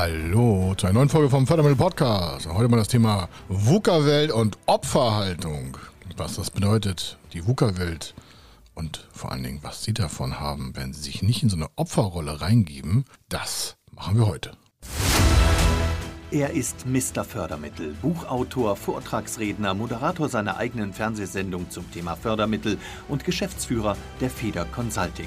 Hallo zu einer neuen Folge vom Fördermittel Podcast. Heute mal das Thema VUCA-Welt und Opferhaltung. Was das bedeutet, die VUCA-Welt und vor allen Dingen, was Sie davon haben, wenn Sie sich nicht in so eine Opferrolle reingeben, das machen wir heute. Er ist Mr. Fördermittel, Buchautor, Vortragsredner, Moderator seiner eigenen Fernsehsendung zum Thema Fördermittel und Geschäftsführer der Feder Consulting.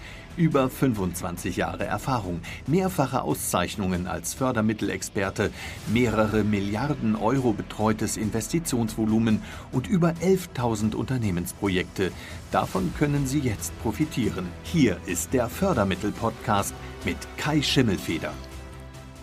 Über 25 Jahre Erfahrung, mehrfache Auszeichnungen als Fördermittelexperte, mehrere Milliarden Euro betreutes Investitionsvolumen und über 11.000 Unternehmensprojekte. Davon können Sie jetzt profitieren. Hier ist der Fördermittel-Podcast mit Kai Schimmelfeder.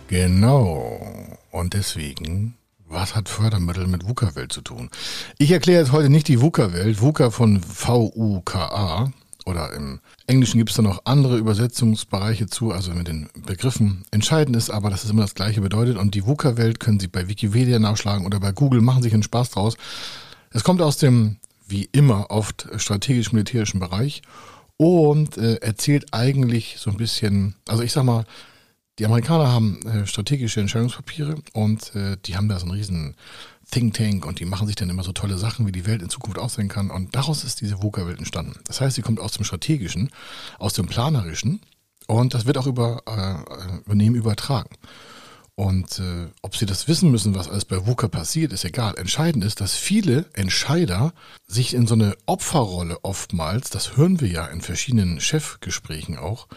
Genau. Und deswegen was hat Fördermittel mit VUCA-Welt zu tun? Ich erkläre jetzt heute nicht die VUCA-Welt, VUCA von V-U-K-A, oder im Englischen gibt es da noch andere Übersetzungsbereiche zu, also mit den Begriffen. Entscheidend ist aber, dass es immer das Gleiche bedeutet und die VUCA-Welt können Sie bei Wikipedia nachschlagen oder bei Google, machen sich einen Spaß draus. Es kommt aus dem, wie immer, oft strategisch-militärischen Bereich und äh, erzählt eigentlich so ein bisschen, also ich sag mal, die Amerikaner haben äh, strategische Entscheidungspapiere und äh, die haben da so einen riesen Think Tank und die machen sich dann immer so tolle Sachen, wie die Welt in Zukunft aussehen kann. Und daraus ist diese VUCA-Welt entstanden. Das heißt, sie kommt aus dem Strategischen, aus dem Planerischen und das wird auch über äh, Übernehmen übertragen. Und äh, ob sie das wissen müssen, was alles bei VUCA passiert, ist egal. Entscheidend ist, dass viele Entscheider sich in so eine Opferrolle oftmals, das hören wir ja in verschiedenen Chefgesprächen auch,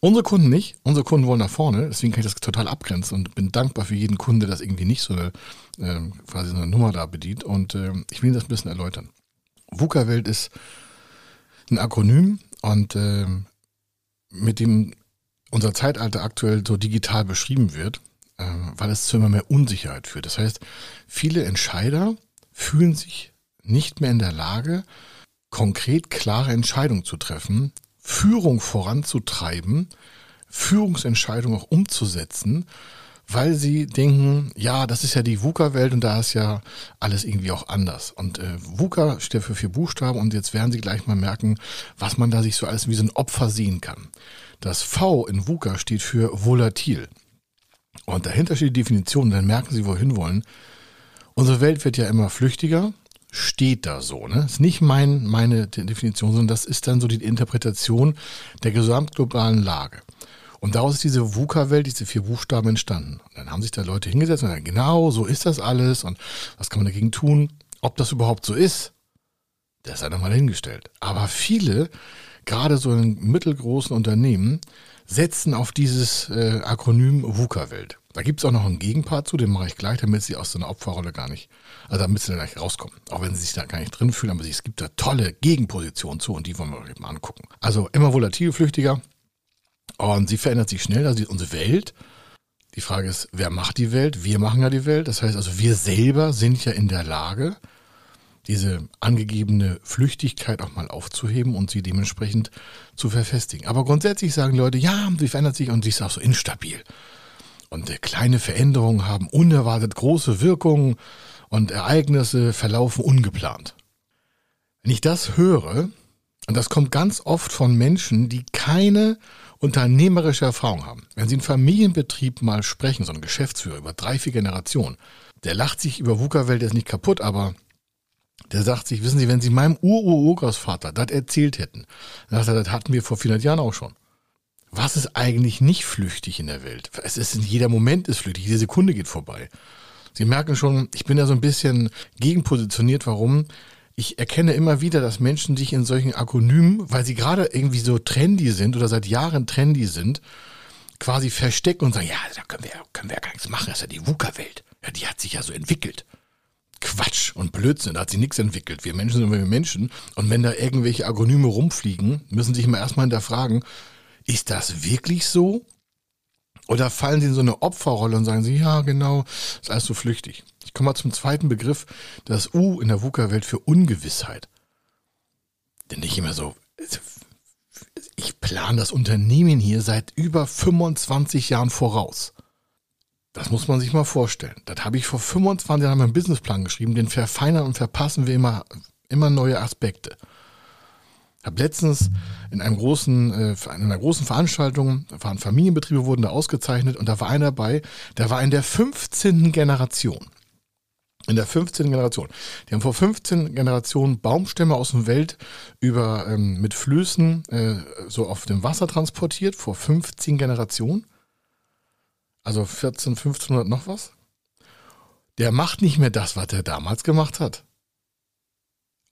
Unsere Kunden nicht. Unsere Kunden wollen nach vorne. Deswegen kann ich das total abgrenzen und bin dankbar für jeden Kunde, der das irgendwie nicht so eine, äh, quasi eine Nummer da bedient. Und äh, ich will das ein bisschen erläutern. VUCA-Welt ist ein Akronym und äh, mit dem unser Zeitalter aktuell so digital beschrieben wird, äh, weil es zu immer mehr Unsicherheit führt. Das heißt, viele Entscheider fühlen sich nicht mehr in der Lage, konkret klare Entscheidungen zu treffen, Führung voranzutreiben, Führungsentscheidungen auch umzusetzen, weil sie denken, ja, das ist ja die VUCA-Welt und da ist ja alles irgendwie auch anders. Und äh, VUCA steht für vier Buchstaben und jetzt werden sie gleich mal merken, was man da sich so alles wie so ein Opfer sehen kann. Das V in VUCA steht für volatil. Und dahinter steht die Definition, dann merken sie, wohin wollen. Unsere Welt wird ja immer flüchtiger, steht da so. Ne? Ist nicht mein, meine Definition, sondern das ist dann so die Interpretation der gesamtglobalen Lage. Und daraus ist diese VUCA-Welt, diese vier Buchstaben entstanden. Und dann haben sich da Leute hingesetzt und gesagt, genau, so ist das alles und was kann man dagegen tun? Ob das überhaupt so ist, das sei nochmal hingestellt. Aber viele, gerade so in mittelgroßen Unternehmen, setzen auf dieses äh, Akronym VUCA-Welt. Da gibt es auch noch einen Gegenpart zu, den mache ich gleich, damit sie aus so einer Opferrolle gar nicht, also damit sie da gleich rauskommen. Auch wenn sie sich da gar nicht drin fühlen, aber es gibt da tolle Gegenpositionen zu und die wollen wir uns mal angucken. Also immer volatil, flüchtiger und sie verändert sich schnell, also unsere Welt. Die Frage ist, wer macht die Welt? Wir machen ja die Welt. Das heißt also, wir selber sind ja in der Lage, diese angegebene Flüchtigkeit auch mal aufzuheben und sie dementsprechend zu verfestigen. Aber grundsätzlich sagen Leute, ja, sie verändert sich und sie ist auch so instabil. Und kleine Veränderungen haben unerwartet große Wirkungen und Ereignisse verlaufen ungeplant. Wenn ich das höre, und das kommt ganz oft von Menschen, die keine unternehmerische Erfahrung haben. Wenn Sie einen Familienbetrieb mal sprechen, so ein Geschäftsführer über drei, vier Generationen, der lacht sich über VUCA-Welt jetzt nicht kaputt, aber der sagt sich, wissen Sie, wenn Sie meinem Ur-Ur-Urgroßvater das erzählt hätten, dann sagt er, das hatten wir vor 400 Jahren auch schon was ist eigentlich nicht flüchtig in der Welt? Es ist in jeder Moment ist flüchtig, jede Sekunde geht vorbei. Sie merken schon, ich bin da so ein bisschen gegenpositioniert. Warum? Ich erkenne immer wieder, dass Menschen sich in solchen Akronymen, weil sie gerade irgendwie so trendy sind oder seit Jahren trendy sind, quasi verstecken und sagen, ja, da können wir, können wir ja gar nichts machen, das ist ja die VUCA-Welt. Ja, die hat sich ja so entwickelt. Quatsch und Blödsinn, da hat sie nichts entwickelt. Wir Menschen sind wir Menschen. Und wenn da irgendwelche Akronyme rumfliegen, müssen sich immer erstmal hinterfragen, ist das wirklich so? Oder fallen Sie in so eine Opferrolle und sagen Sie, ja, genau, ist alles so flüchtig. Ich komme mal zum zweiten Begriff, das U in der VUCA-Welt für Ungewissheit. Denn nicht immer so, ich plane das Unternehmen hier seit über 25 Jahren voraus. Das muss man sich mal vorstellen. Das habe ich vor 25 Jahren einen Businessplan geschrieben, den verfeinern und verpassen wir immer, immer neue Aspekte. Habe letztens in einem großen, äh, in einer großen Veranstaltung, waren Familienbetriebe, wurden da ausgezeichnet und da war einer dabei, der war in der 15. Generation. In der 15. Generation. Die haben vor 15 Generationen Baumstämme aus dem Welt über ähm, mit Flößen äh, so auf dem Wasser transportiert, vor 15 Generationen. Also 14, 1500 noch was. Der macht nicht mehr das, was er damals gemacht hat.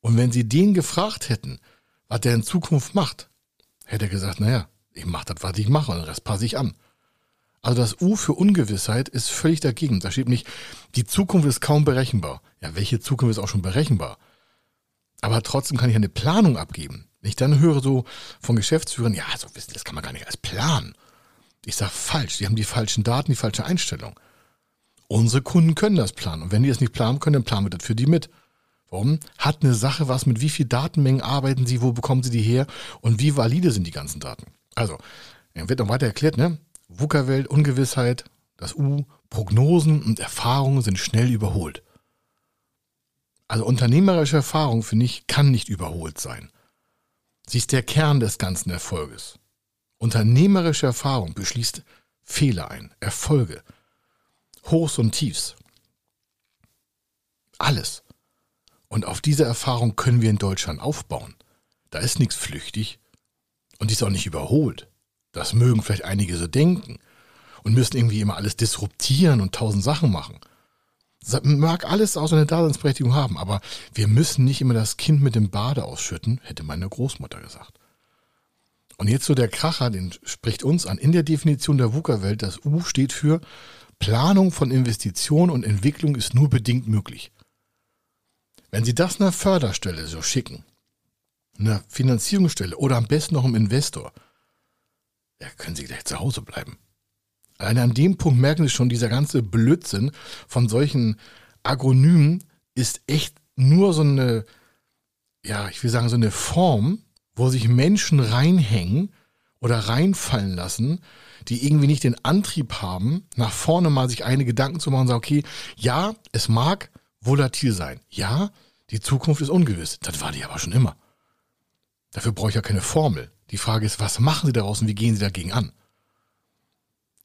Und wenn sie den gefragt hätten, was der in Zukunft macht, hätte er gesagt, naja, ich mache das, was ich mache und Rest passe ich an. Also das U für Ungewissheit ist völlig dagegen. Da steht nicht, die Zukunft ist kaum berechenbar. Ja, welche Zukunft ist auch schon berechenbar? Aber trotzdem kann ich eine Planung abgeben. Wenn ich dann höre so von Geschäftsführern, ja, so wissen, das kann man gar nicht als Plan. Ich sage falsch, die haben die falschen Daten, die falsche Einstellung. Unsere Kunden können das planen. Und wenn die es nicht planen können, dann planen wir das für die mit. Warum? Hat eine Sache was mit wie viel Datenmengen arbeiten sie, wo bekommen sie die her und wie valide sind die ganzen Daten? Also, wird noch weiter erklärt, ne? VUCA-Welt, Ungewissheit, das U, Prognosen und Erfahrungen sind schnell überholt. Also unternehmerische Erfahrung, finde ich, kann nicht überholt sein. Sie ist der Kern des ganzen Erfolges. Unternehmerische Erfahrung beschließt Fehler ein, Erfolge, Hochs und Tiefs. Alles. Und auf diese Erfahrung können wir in Deutschland aufbauen. Da ist nichts flüchtig und die ist auch nicht überholt. Das mögen vielleicht einige so denken und müssen irgendwie immer alles disruptieren und tausend Sachen machen. Das mag alles auch so eine Daseinsberechtigung haben, aber wir müssen nicht immer das Kind mit dem Bade ausschütten, hätte meine Großmutter gesagt. Und jetzt so der Kracher, den spricht uns an. In der Definition der VUCA-Welt, das U steht für Planung von Investition und Entwicklung ist nur bedingt möglich. Wenn Sie das einer Förderstelle so schicken, einer Finanzierungsstelle oder am besten noch einem Investor, ja, können Sie gleich zu Hause bleiben. Allein an dem Punkt merken Sie schon, dieser ganze Blödsinn von solchen Agronymen ist echt nur so eine, ja, ich will sagen, so eine Form, wo sich Menschen reinhängen oder reinfallen lassen, die irgendwie nicht den Antrieb haben, nach vorne mal sich eine Gedanken zu machen und sagen, okay, ja, es mag volatil sein. Ja, die Zukunft ist ungewiss. Das war die aber schon immer. Dafür brauche ich ja keine Formel. Die Frage ist, was machen Sie daraus und wie gehen Sie dagegen an?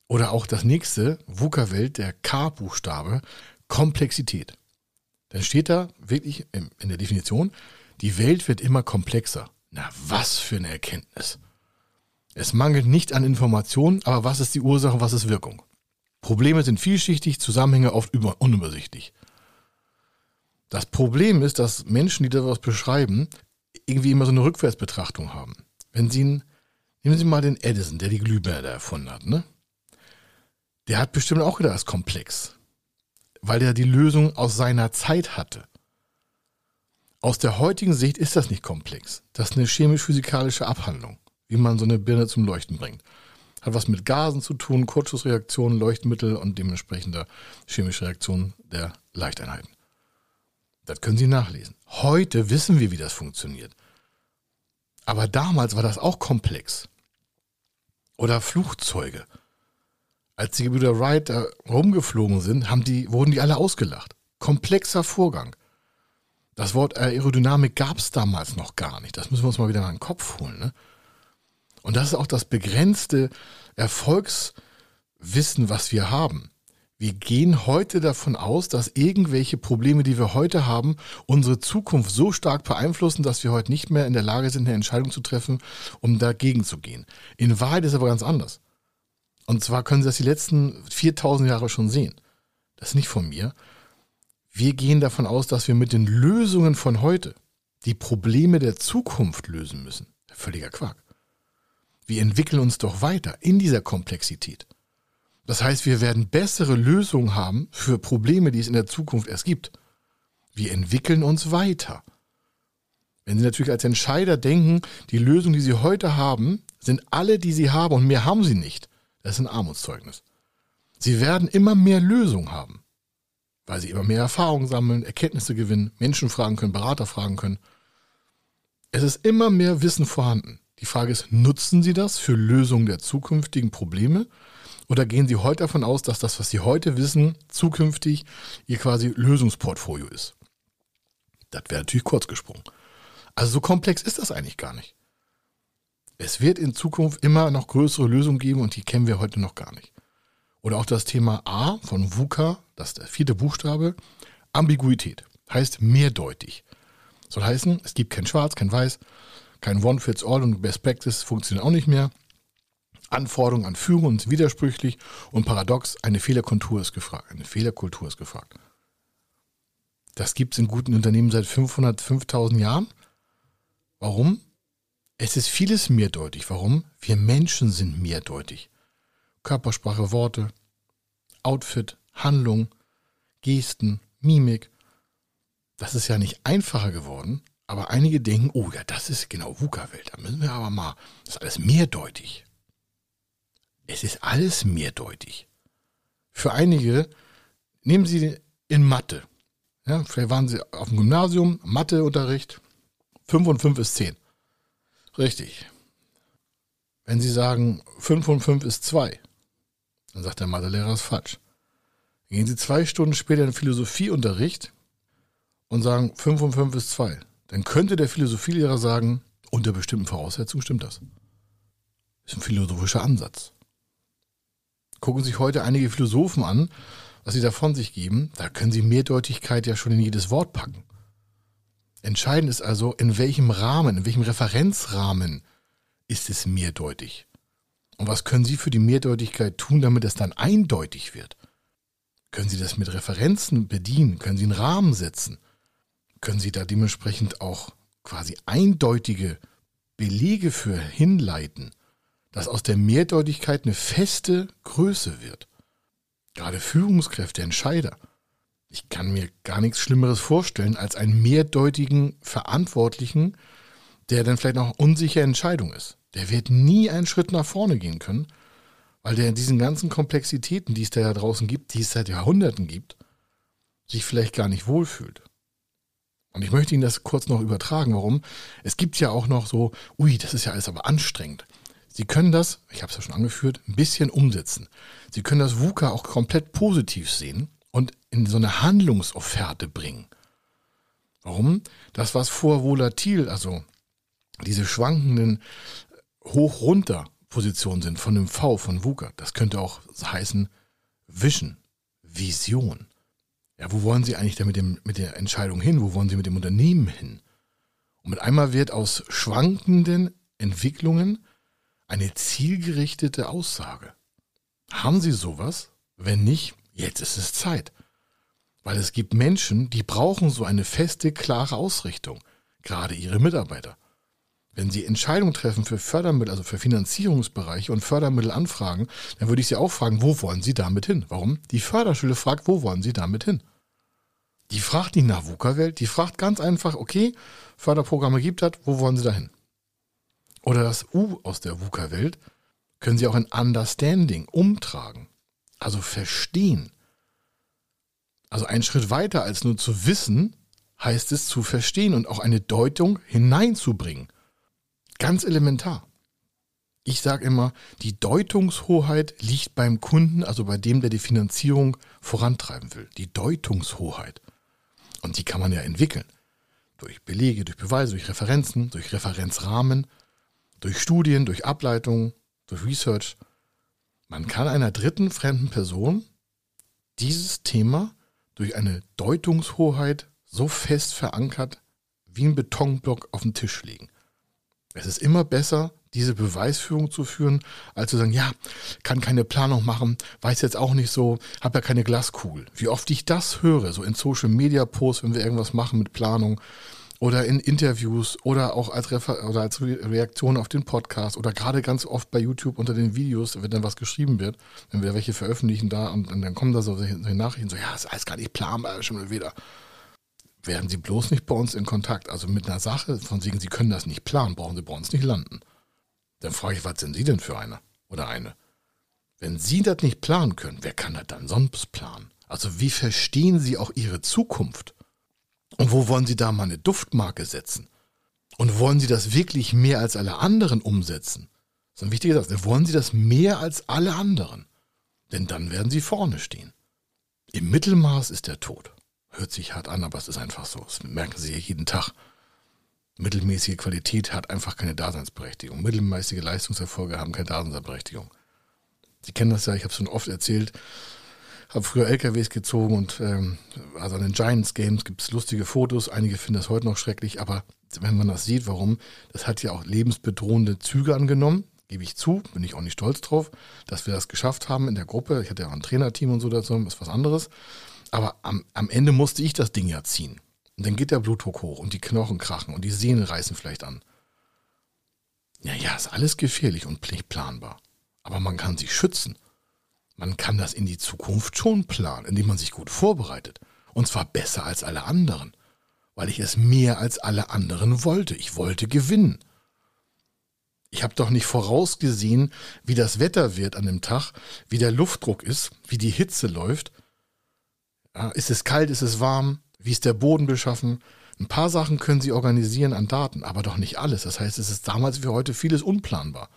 Oder auch das nächste, VUCA-Welt, der K-Buchstabe, Komplexität. Dann steht da wirklich in der Definition, die Welt wird immer komplexer. Na, was für eine Erkenntnis. Es mangelt nicht an Informationen, aber was ist die Ursache, was ist Wirkung? Probleme sind vielschichtig, Zusammenhänge oft unübersichtlich. Das Problem ist, dass Menschen, die das beschreiben, irgendwie immer so eine Rückwärtsbetrachtung haben. Wenn Sie, nehmen Sie mal den Edison, der die Glühbirne erfunden hat, ne? Der hat bestimmt auch gedacht, das komplex. Weil der die Lösung aus seiner Zeit hatte. Aus der heutigen Sicht ist das nicht komplex. Das ist eine chemisch-physikalische Abhandlung, wie man so eine Birne zum Leuchten bringt. Hat was mit Gasen zu tun, Kurzschussreaktionen, Leuchtmittel und dementsprechender chemische Reaktionen der Leichteinheiten. Das können Sie nachlesen. Heute wissen wir, wie das funktioniert. Aber damals war das auch komplex. Oder Flugzeuge. Als die Gebrüder Wright da rumgeflogen sind, haben die, wurden die alle ausgelacht. Komplexer Vorgang. Das Wort Aerodynamik gab es damals noch gar nicht. Das müssen wir uns mal wieder in den Kopf holen. Ne? Und das ist auch das begrenzte Erfolgswissen, was wir haben. Wir gehen heute davon aus, dass irgendwelche Probleme, die wir heute haben, unsere Zukunft so stark beeinflussen, dass wir heute nicht mehr in der Lage sind, eine Entscheidung zu treffen, um dagegen zu gehen. In Wahrheit ist aber ganz anders. Und zwar können Sie das die letzten 4000 Jahre schon sehen. Das ist nicht von mir. Wir gehen davon aus, dass wir mit den Lösungen von heute die Probleme der Zukunft lösen müssen. Völliger Quark. Wir entwickeln uns doch weiter in dieser Komplexität. Das heißt, wir werden bessere Lösungen haben für Probleme, die es in der Zukunft erst gibt. Wir entwickeln uns weiter. Wenn Sie natürlich als Entscheider denken, die Lösungen, die Sie heute haben, sind alle, die Sie haben und mehr haben Sie nicht, das ist ein Armutszeugnis. Sie werden immer mehr Lösungen haben, weil Sie immer mehr Erfahrung sammeln, Erkenntnisse gewinnen, Menschen fragen können, Berater fragen können. Es ist immer mehr Wissen vorhanden. Die Frage ist, nutzen Sie das für Lösungen der zukünftigen Probleme? Oder gehen Sie heute davon aus, dass das, was Sie heute wissen, zukünftig Ihr quasi Lösungsportfolio ist? Das wäre natürlich kurz gesprungen. Also so komplex ist das eigentlich gar nicht. Es wird in Zukunft immer noch größere Lösungen geben und die kennen wir heute noch gar nicht. Oder auch das Thema A von VUCA, das ist der vierte Buchstabe, Ambiguität, heißt mehrdeutig. Soll heißen, es gibt kein Schwarz, kein Weiß, kein One-Fits-All und Best Practice funktioniert auch nicht mehr. Anforderungen an Führung sind widersprüchlich und paradox, eine Fehlerkultur ist gefragt. Eine Fehlerkultur ist gefragt. Das gibt es in guten Unternehmen seit 500, 5000 Jahren. Warum? Es ist vieles mehrdeutig. Warum? Wir Menschen sind mehrdeutig. Körpersprache, Worte, Outfit, Handlung, Gesten, Mimik. Das ist ja nicht einfacher geworden, aber einige denken, oh ja, das ist genau VUCA-Welt. Da müssen wir aber mal, das ist alles mehrdeutig. Es ist alles mehrdeutig. Für einige, nehmen Sie in Mathe. Ja, vielleicht waren Sie auf dem Gymnasium, Matheunterricht, 5 und 5 ist 10. Richtig. Wenn Sie sagen, 5 und 5 ist 2, dann sagt der Mathelehrer, ist falsch. Gehen Sie zwei Stunden später in den Philosophieunterricht und sagen, 5 und 5 ist 2. Dann könnte der Philosophielehrer sagen, unter bestimmten Voraussetzungen stimmt das. Das ist ein philosophischer Ansatz. Gucken sich heute einige Philosophen an, was sie da von sich geben. Da können sie Mehrdeutigkeit ja schon in jedes Wort packen. Entscheidend ist also, in welchem Rahmen, in welchem Referenzrahmen ist es mehrdeutig. Und was können Sie für die Mehrdeutigkeit tun, damit es dann eindeutig wird? Können Sie das mit Referenzen bedienen? Können Sie einen Rahmen setzen? Können Sie da dementsprechend auch quasi eindeutige Belege für hinleiten, dass aus der Mehrdeutigkeit eine feste Größe wird? Gerade Führungskräfte, Entscheider. Ich kann mir gar nichts Schlimmeres vorstellen als einen mehrdeutigen Verantwortlichen, der dann vielleicht noch unsichere Entscheidung ist. Der wird nie einen Schritt nach vorne gehen können, weil der in diesen ganzen Komplexitäten, die es da draußen gibt, die es seit Jahrhunderten gibt, sich vielleicht gar nicht wohlfühlt. Und ich möchte Ihnen das kurz noch übertragen, warum. Es gibt ja auch noch so, ui, das ist ja alles aber anstrengend. Sie können das, ich habe es ja schon angeführt, ein bisschen umsetzen. Sie können das VUCA auch komplett positiv sehen und in so eine Handlungsofferte bringen. Warum? Das, was vor volatil, also diese schwankenden Hoch-Runter-Positionen sind von dem V von VUCA, das könnte auch heißen Vision, Vision. Ja, wo wollen Sie eigentlich mit, mit der Entscheidung hin? Wo wollen Sie mit dem Unternehmen hin? Und mit einmal wird aus schwankenden Entwicklungen eine zielgerichtete Aussage. Haben Sie sowas? Wenn nicht, jetzt ist es Zeit. Weil es gibt Menschen, die brauchen so eine feste, klare Ausrichtung. Gerade ihre Mitarbeiter. Wenn Sie Entscheidungen treffen für Fördermittel, also für Finanzierungsbereiche und Fördermittel anfragen, dann würde ich Sie auch fragen, wo wollen Sie damit hin? Warum? Die Förderschule fragt, wo wollen Sie damit hin? Die fragt nicht nach VUCA-Welt, die fragt ganz einfach, okay, Förderprogramme gibt das, wo wollen Sie da hin? Oder das U aus der VUCA-Welt können Sie auch in Understanding umtragen. Also verstehen. Also ein Schritt weiter als nur zu wissen, heißt es zu verstehen und auch eine Deutung hineinzubringen. Ganz elementar. Ich sage immer, die Deutungshoheit liegt beim Kunden, also bei dem, der die Finanzierung vorantreiben will. Die Deutungshoheit. Und die kann man ja entwickeln. Durch Belege, durch Beweise, durch Referenzen, durch Referenzrahmen, durch Studien, durch Ableitungen, durch Research. Man kann einer dritten fremden Person dieses Thema durch eine Deutungshoheit so fest verankert wie ein Betonblock auf den Tisch legen. Es ist immer besser, diese Beweisführung zu führen, als zu sagen, ja, kann keine Planung machen, weiß jetzt auch nicht so, habe ja keine Glaskugel. Wie oft ich das höre, so in Social Media Posts, wenn wir irgendwas machen mit Planung, oder in Interviews oder auch als, Refer oder als Reaktion auf den Podcast oder gerade ganz oft bei YouTube unter den Videos, wenn dann was geschrieben wird, wenn wir welche veröffentlichen da und, und dann kommen da so Nachrichten, so, ja, ist alles gar nicht planbar, schon mal wieder. Werden Sie bloß nicht bei uns in Kontakt, also mit einer Sache, von wegen, Sie können das nicht planen, brauchen Sie bei uns nicht landen. Dann frage ich, was sind Sie denn für eine oder eine? Wenn Sie das nicht planen können, wer kann das dann sonst planen? Also wie verstehen Sie auch Ihre Zukunft? Und wo wollen Sie da mal eine Duftmarke setzen? Und wollen Sie das wirklich mehr als alle anderen umsetzen? Das ist ein wichtiger Satz. Wollen Sie das mehr als alle anderen? Denn dann werden Sie vorne stehen. Im Mittelmaß ist der Tod. Hört sich hart an, aber es ist einfach so. Das merken Sie ja jeden Tag. Mittelmäßige Qualität hat einfach keine Daseinsberechtigung. Mittelmäßige Leistungserfolge haben keine Daseinsberechtigung. Sie kennen das ja, ich habe es schon oft erzählt. Habe früher LKWs gezogen und ähm, also an den Giants Games gibt es lustige Fotos. Einige finden das heute noch schrecklich, aber wenn man das sieht, warum, das hat ja auch lebensbedrohende Züge angenommen, gebe ich zu, bin ich auch nicht stolz drauf, dass wir das geschafft haben in der Gruppe. Ich hatte ja auch ein Trainerteam und so dazu, ist was anderes. Aber am, am Ende musste ich das Ding ja ziehen. Und dann geht der Blutdruck hoch und die Knochen krachen und die Sehnen reißen vielleicht an. Ja, ja, ist alles gefährlich und nicht planbar. Aber man kann sich schützen. Man kann das in die Zukunft schon planen, indem man sich gut vorbereitet. Und zwar besser als alle anderen. Weil ich es mehr als alle anderen wollte. Ich wollte gewinnen. Ich habe doch nicht vorausgesehen, wie das Wetter wird an dem Tag, wie der Luftdruck ist, wie die Hitze läuft. Ja, ist es kalt, ist es warm, wie ist der Boden beschaffen? Ein paar Sachen können Sie organisieren an Daten, aber doch nicht alles. Das heißt, es ist damals wie heute vieles unplanbar.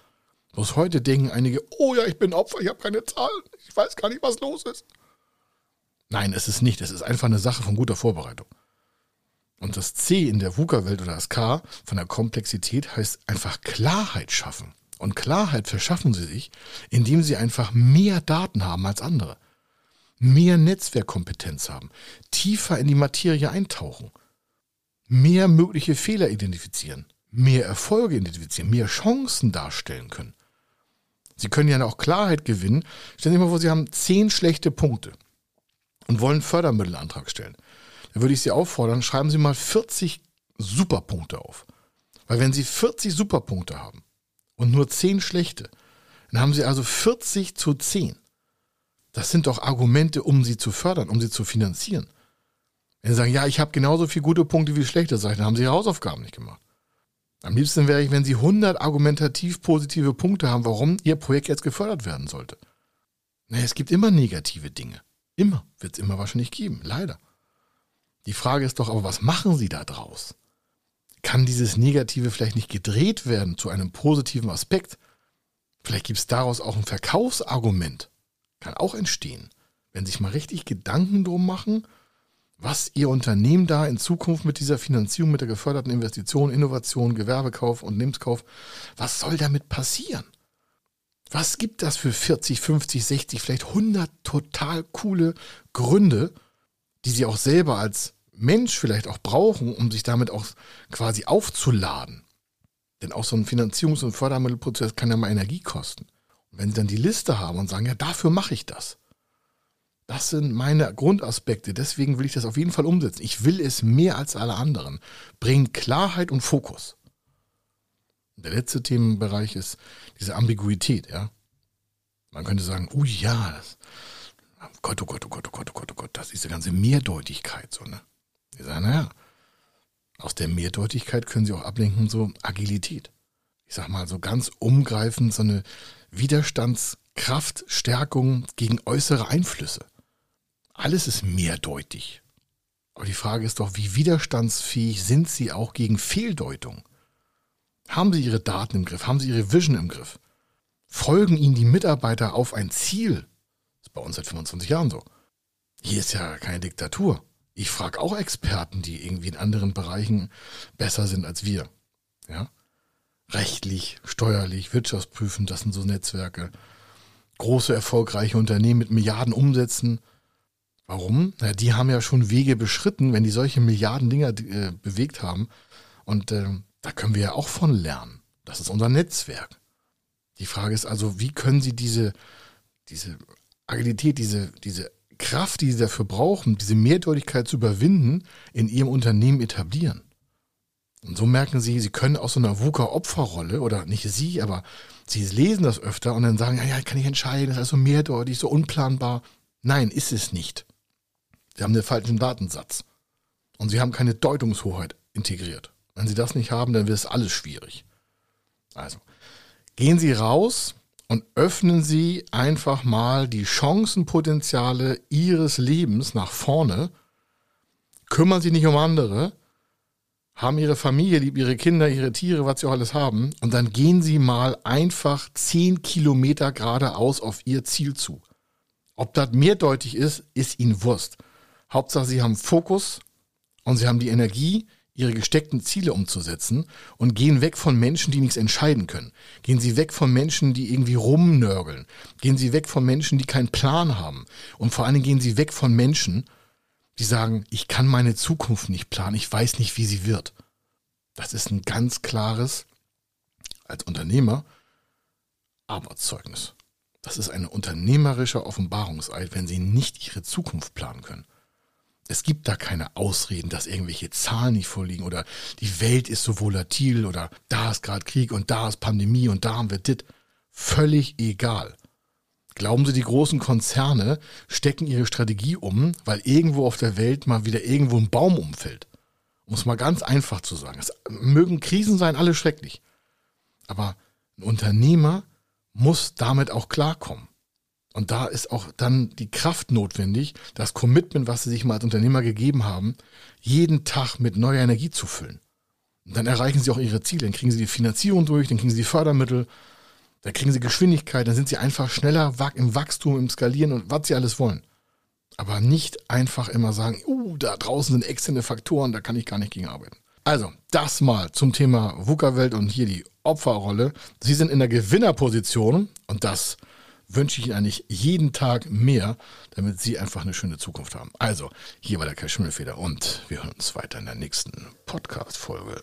Bloß heute denken einige, oh ja, ich bin Opfer, ich habe keine Zahlen, ich weiß gar nicht, was los ist. Nein, es ist nicht. Es ist einfach eine Sache von guter Vorbereitung. Und das C in der VUCA-Welt oder das K von der Komplexität heißt einfach Klarheit schaffen. Und Klarheit verschaffen sie sich, indem sie einfach mehr Daten haben als andere. Mehr Netzwerkkompetenz haben, tiefer in die Materie eintauchen, mehr mögliche Fehler identifizieren, mehr Erfolge identifizieren, mehr Chancen darstellen können. Sie können ja auch Klarheit gewinnen. Stellen Sie sich mal vor, Sie haben zehn schlechte Punkte und wollen Fördermittelantrag stellen. Dann würde ich Sie auffordern, schreiben Sie mal 40 Superpunkte auf. Weil wenn Sie 40 Superpunkte haben und nur 10 schlechte, dann haben Sie also 40 zu 10. Das sind doch Argumente, um Sie zu fördern, um Sie zu finanzieren. Wenn Sie sagen, ja, ich habe genauso viele gute Punkte wie schlechte, dann haben Sie Ihre Hausaufgaben nicht gemacht. Am liebsten wäre ich, wenn Sie 100 argumentativ positive Punkte haben, warum Ihr Projekt jetzt gefördert werden sollte. Naja, es gibt immer negative Dinge. Immer. Wird es immer wahrscheinlich geben. Leider. Die Frage ist doch aber, was machen Sie da draus? Kann dieses Negative vielleicht nicht gedreht werden zu einem positiven Aspekt? Vielleicht gibt es daraus auch ein Verkaufsargument. Kann auch entstehen. Wenn Sie sich mal richtig Gedanken drum machen was Ihr Unternehmen da in Zukunft mit dieser Finanzierung, mit der geförderten Investition, Innovation, Gewerbekauf, und Unternehmenskauf, was soll damit passieren? Was gibt das für 40, 50, 60, vielleicht 100 total coole Gründe, die Sie auch selber als Mensch vielleicht auch brauchen, um sich damit auch quasi aufzuladen? Denn auch so ein Finanzierungs- und Fördermittelprozess kann ja mal Energie kosten. Und wenn Sie dann die Liste haben und sagen, ja, dafür mache ich das, das sind meine Grundaspekte. Deswegen will ich das auf jeden Fall umsetzen. Ich will es mehr als alle anderen. Bringt Klarheit und Fokus. Der letzte Themenbereich ist diese Ambiguität, ja. Man könnte sagen, oh ja, das, oh Gott, oh Gott, oh Gott, oh Gott, oh Gott, oh Gott, das ist diese ganze Mehrdeutigkeit, so, ne? Wir sagen, naja, aus der Mehrdeutigkeit können sie auch ablenken, so Agilität. Ich sag mal, so ganz umgreifend, so eine Widerstandskraftstärkung gegen äußere Einflüsse. Alles ist mehrdeutig. Aber die Frage ist doch, wie widerstandsfähig sind Sie auch gegen Fehldeutung? Haben Sie Ihre Daten im Griff? Haben Sie Ihre Vision im Griff? Folgen Ihnen die Mitarbeiter auf ein Ziel? Das ist bei uns seit 25 Jahren so. Hier ist ja keine Diktatur. Ich frage auch Experten, die irgendwie in anderen Bereichen besser sind als wir. Ja? Rechtlich, steuerlich, wirtschaftsprüfend, das sind so Netzwerke. Große, erfolgreiche Unternehmen mit Milliarden Umsätzen Warum? Na, die haben ja schon Wege beschritten, wenn die solche Milliarden Dinger äh, bewegt haben. Und äh, da können wir ja auch von lernen. Das ist unser Netzwerk. Die Frage ist also, wie können Sie diese, diese Agilität, diese, diese Kraft, die Sie dafür brauchen, diese Mehrdeutigkeit zu überwinden, in Ihrem Unternehmen etablieren? Und so merken Sie, Sie können aus so einer VUCA-Opferrolle, oder nicht Sie, aber Sie lesen das öfter und dann sagen, ja, ja, kann ich entscheiden, das ist also mehrdeutig, so unplanbar. Nein, ist es nicht. Sie haben den falschen Datensatz. Und Sie haben keine Deutungshoheit integriert. Wenn Sie das nicht haben, dann wird es alles schwierig. Also, gehen Sie raus und öffnen Sie einfach mal die Chancenpotenziale Ihres Lebens nach vorne. Kümmern Sie nicht um andere. haben ihre Familie lieb, ihre Kinder, ihre Tiere, was sie auch alles haben. Und dann gehen sie mal einfach zehn Kilometer geradeaus auf ihr Ziel zu. Ob das mehrdeutig ist, ist ihnen Wurst. Hauptsache, sie haben Fokus und sie haben die Energie, ihre gesteckten Ziele umzusetzen und gehen weg von Menschen, die nichts entscheiden können. Gehen sie weg von Menschen, die irgendwie rumnörgeln. Gehen sie weg von Menschen, die keinen Plan haben. Und vor Dingen gehen sie weg von Menschen, die sagen, ich kann meine Zukunft nicht planen, ich weiß nicht, wie sie wird. Das ist ein ganz klares, als Unternehmer, Arbeitszeugnis. Das ist eine unternehmerische Offenbarungseid, wenn sie nicht ihre Zukunft planen können. Es gibt da keine Ausreden, dass irgendwelche Zahlen nicht vorliegen oder die Welt ist so volatil oder da ist gerade Krieg und da ist Pandemie und da haben wir dit. Völlig egal. Glauben Sie, die großen Konzerne stecken ihre Strategie um, weil irgendwo auf der Welt mal wieder irgendwo ein Baum umfällt? Um es mal ganz einfach zu sagen. Es mögen Krisen sein, alle schrecklich. Aber ein Unternehmer muss damit auch klarkommen. Und da ist auch dann die Kraft notwendig, das Commitment, was sie sich mal als Unternehmer gegeben haben, jeden Tag mit neuer Energie zu füllen. Und dann erreichen sie auch ihre Ziele. Dann kriegen sie die Finanzierung durch, dann kriegen sie die Fördermittel, da kriegen sie Geschwindigkeit, dann sind sie einfach schneller im Wachstum, im Skalieren und was sie alles wollen. Aber nicht einfach immer sagen, uh, da draußen sind externe Faktoren, da kann ich gar nicht gegen arbeiten. Also, das mal zum Thema VUCA-Welt und hier die Opferrolle. Sie sind in der Gewinnerposition und das wünsche ich Ihnen eigentlich jeden Tag mehr, damit Sie einfach eine schöne Zukunft haben. Also, hier war der Kai Schimmelfeder und wir hören uns weiter in der nächsten Podcast-Folge.